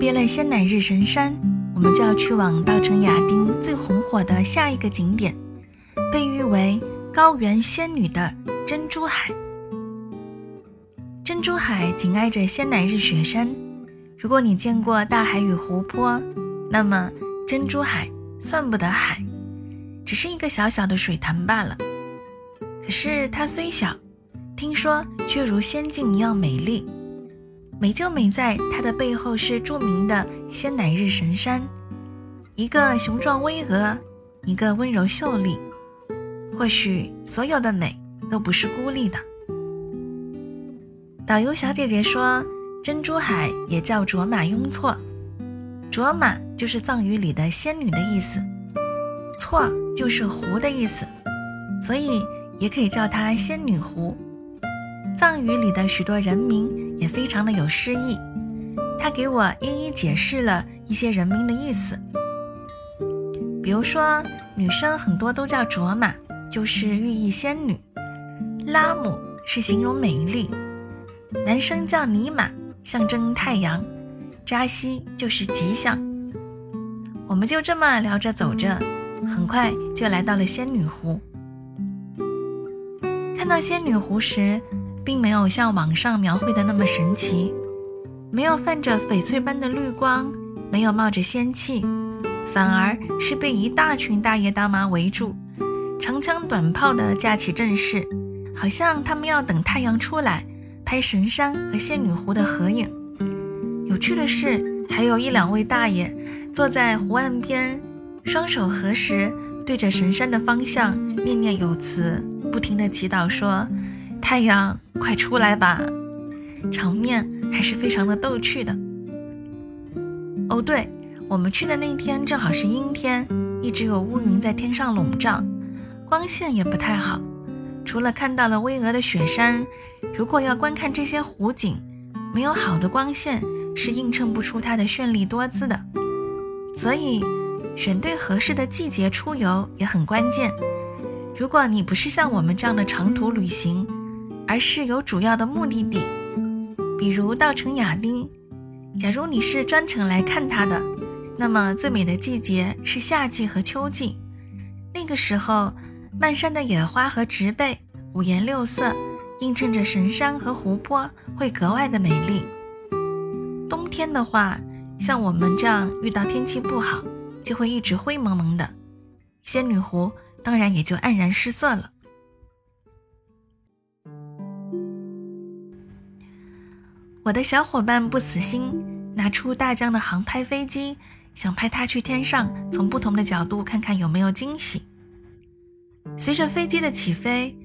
别了仙乃日神山，我们就要去往稻城亚丁最红火的下一个景点，被誉为高原仙女的珍珠海。珍珠海紧挨着仙乃日雪山，如果你见过大海与湖泊，那么珍珠海算不得海，只是一个小小的水潭罢了。可是它虽小，听说却如仙境一样美丽。美就美在它的背后是著名的仙乃日神山，一个雄壮巍峨，一个温柔秀丽。或许所有的美都不是孤立的。导游小姐姐说，珍珠海也叫卓玛雍措，卓玛就是藏语里的仙女的意思，措就是湖的意思，所以也可以叫它仙女湖。藏语里的许多人名也非常的有诗意，他给我一一解释了一些人名的意思。比如说，女生很多都叫卓玛，就是寓意仙女；拉姆是形容美丽；男生叫尼玛，象征太阳；扎西就是吉祥。我们就这么聊着走着，很快就来到了仙女湖。看到仙女湖时，并没有像网上描绘的那么神奇，没有泛着翡翠般的绿光，没有冒着仙气，反而是被一大群大爷大妈围住，长枪短炮的架起阵势，好像他们要等太阳出来拍神山和仙女湖的合影。有趣的是，还有一两位大爷坐在湖岸边，双手合十，对着神山的方向念念有词，不停地祈祷说。太阳快出来吧，场面还是非常的逗趣的。哦，对，我们去的那一天正好是阴天，一直有乌云在天上笼罩，光线也不太好。除了看到了巍峨的雪山，如果要观看这些湖景，没有好的光线是映衬不出它的绚丽多姿的。所以，选对合适的季节出游也很关键。如果你不是像我们这样的长途旅行，而是有主要的目的地，比如稻城亚丁。假如你是专程来看它的，那么最美的季节是夏季和秋季。那个时候，漫山的野花和植被五颜六色，映衬着神山和湖泊，会格外的美丽。冬天的话，像我们这样遇到天气不好，就会一直灰蒙蒙的，仙女湖当然也就黯然失色了。我的小伙伴不死心，拿出大疆的航拍飞机，想派它去天上，从不同的角度看看有没有惊喜。随着飞机的起飞，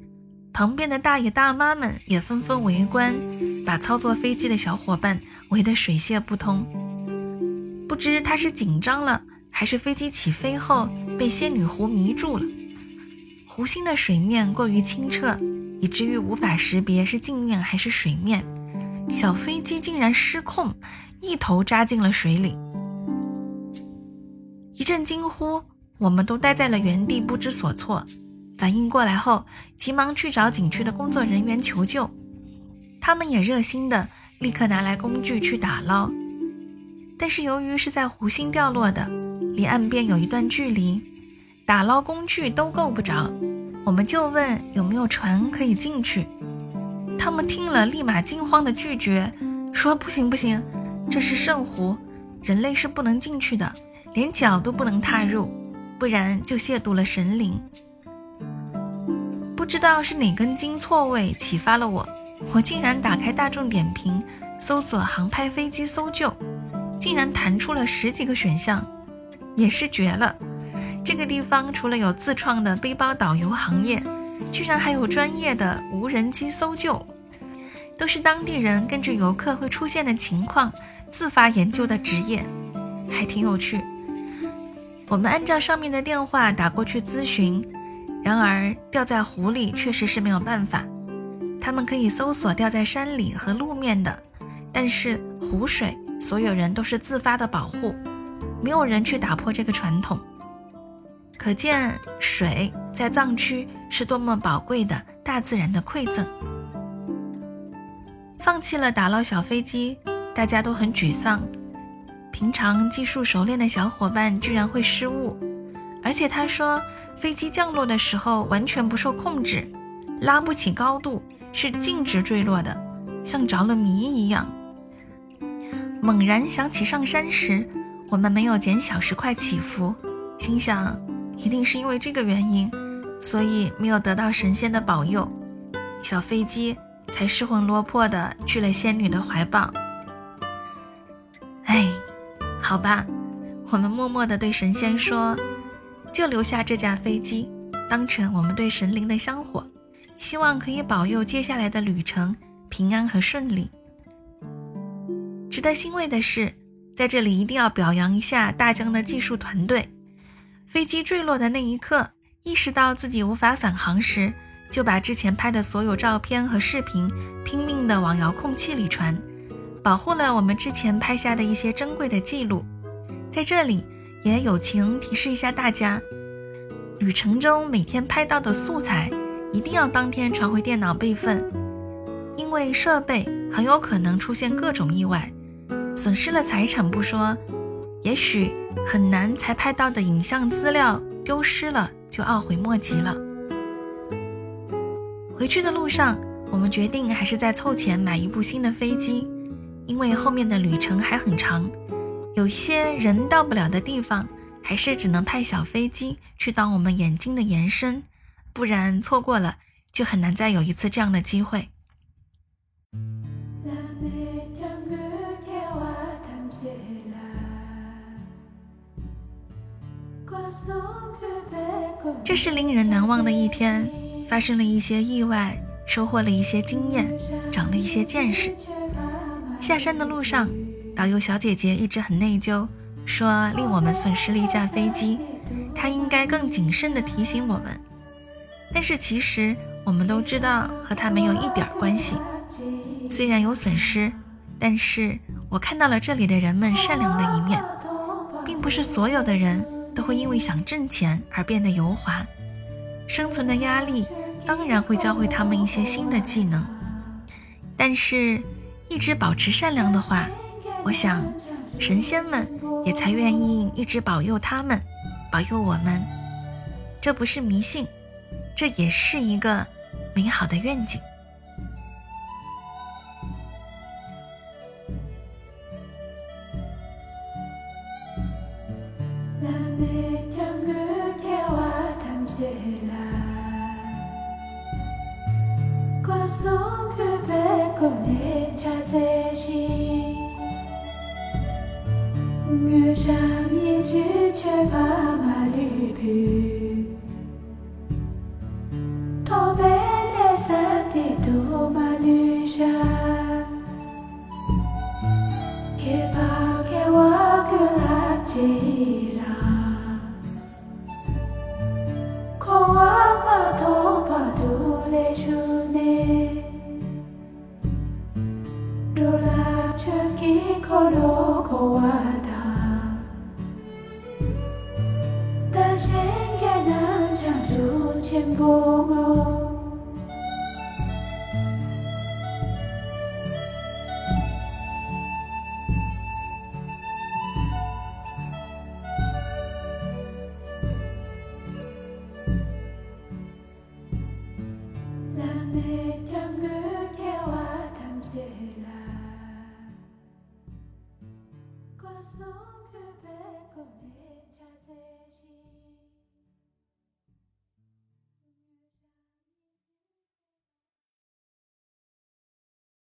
旁边的大爷大妈们也纷纷围观，把操作飞机的小伙伴围得水泄不通。不知他是紧张了，还是飞机起飞后被仙女湖迷住了。湖心的水面过于清澈，以至于无法识别是镜面还是水面。小飞机竟然失控，一头扎进了水里。一阵惊呼，我们都呆在了原地，不知所措。反应过来后，急忙去找景区的工作人员求救。他们也热心的，立刻拿来工具去打捞。但是由于是在湖心掉落的，离岸边有一段距离，打捞工具都够不着。我们就问有没有船可以进去。他们听了，立马惊慌的拒绝，说：“不行不行，这是圣湖，人类是不能进去的，连脚都不能踏入，不然就亵渎了神灵。”不知道是哪根筋错位启发了我，我竟然打开大众点评，搜索航拍飞机搜救，竟然弹出了十几个选项，也是绝了。这个地方除了有自创的背包导游行业。居然还有专业的无人机搜救，都是当地人根据游客会出现的情况自发研究的职业，还挺有趣。我们按照上面的电话打过去咨询，然而掉在湖里确实是没有办法。他们可以搜索掉在山里和路面的，但是湖水所有人都是自发的保护，没有人去打破这个传统。可见水在藏区是多么宝贵的大自然的馈赠。放弃了打捞小飞机，大家都很沮丧。平常技术熟练的小伙伴居然会失误，而且他说飞机降落的时候完全不受控制，拉不起高度，是径直坠落的，像着了迷一样。猛然想起上山时我们没有减小石块起伏，心想一定是因为这个原因，所以没有得到神仙的保佑，小飞机才失魂落魄的去了仙女的怀抱。哎。好吧，我们默默地对神仙说，就留下这架飞机，当成我们对神灵的香火，希望可以保佑接下来的旅程平安和顺利。值得欣慰的是，在这里一定要表扬一下大疆的技术团队。飞机坠落的那一刻，意识到自己无法返航时，就把之前拍的所有照片和视频拼命地往遥控器里传。保护了我们之前拍下的一些珍贵的记录，在这里也友情提示一下大家：旅程中每天拍到的素材一定要当天传回电脑备份，因为设备很有可能出现各种意外，损失了财产不说，也许很难才拍到的影像资料丢失了就懊悔莫及了。回去的路上，我们决定还是再凑钱买一部新的飞机。因为后面的旅程还很长，有些人到不了的地方，还是只能派小飞机去当我们眼睛的延伸，不然错过了就很难再有一次这样的机会。这是令人难忘的一天，发生了一些意外，收获了一些经验，长了一些见识。下山的路上，导游小姐姐一直很内疚，说令我们损失了一架飞机，她应该更谨慎地提醒我们。但是其实我们都知道和她没有一点关系。虽然有损失，但是我看到了这里的人们善良的一面，并不是所有的人都会因为想挣钱而变得油滑。生存的压力当然会教会他们一些新的技能，但是。一直保持善良的话，我想神仙们也才愿意一直保佑他们，保佑我们。这不是迷信，这也是一个美好的愿景。Jamais tu tu vas mal pu Tomber 我把头发都勒出你都拉着一口六口啊大大青天哪像如不够 made.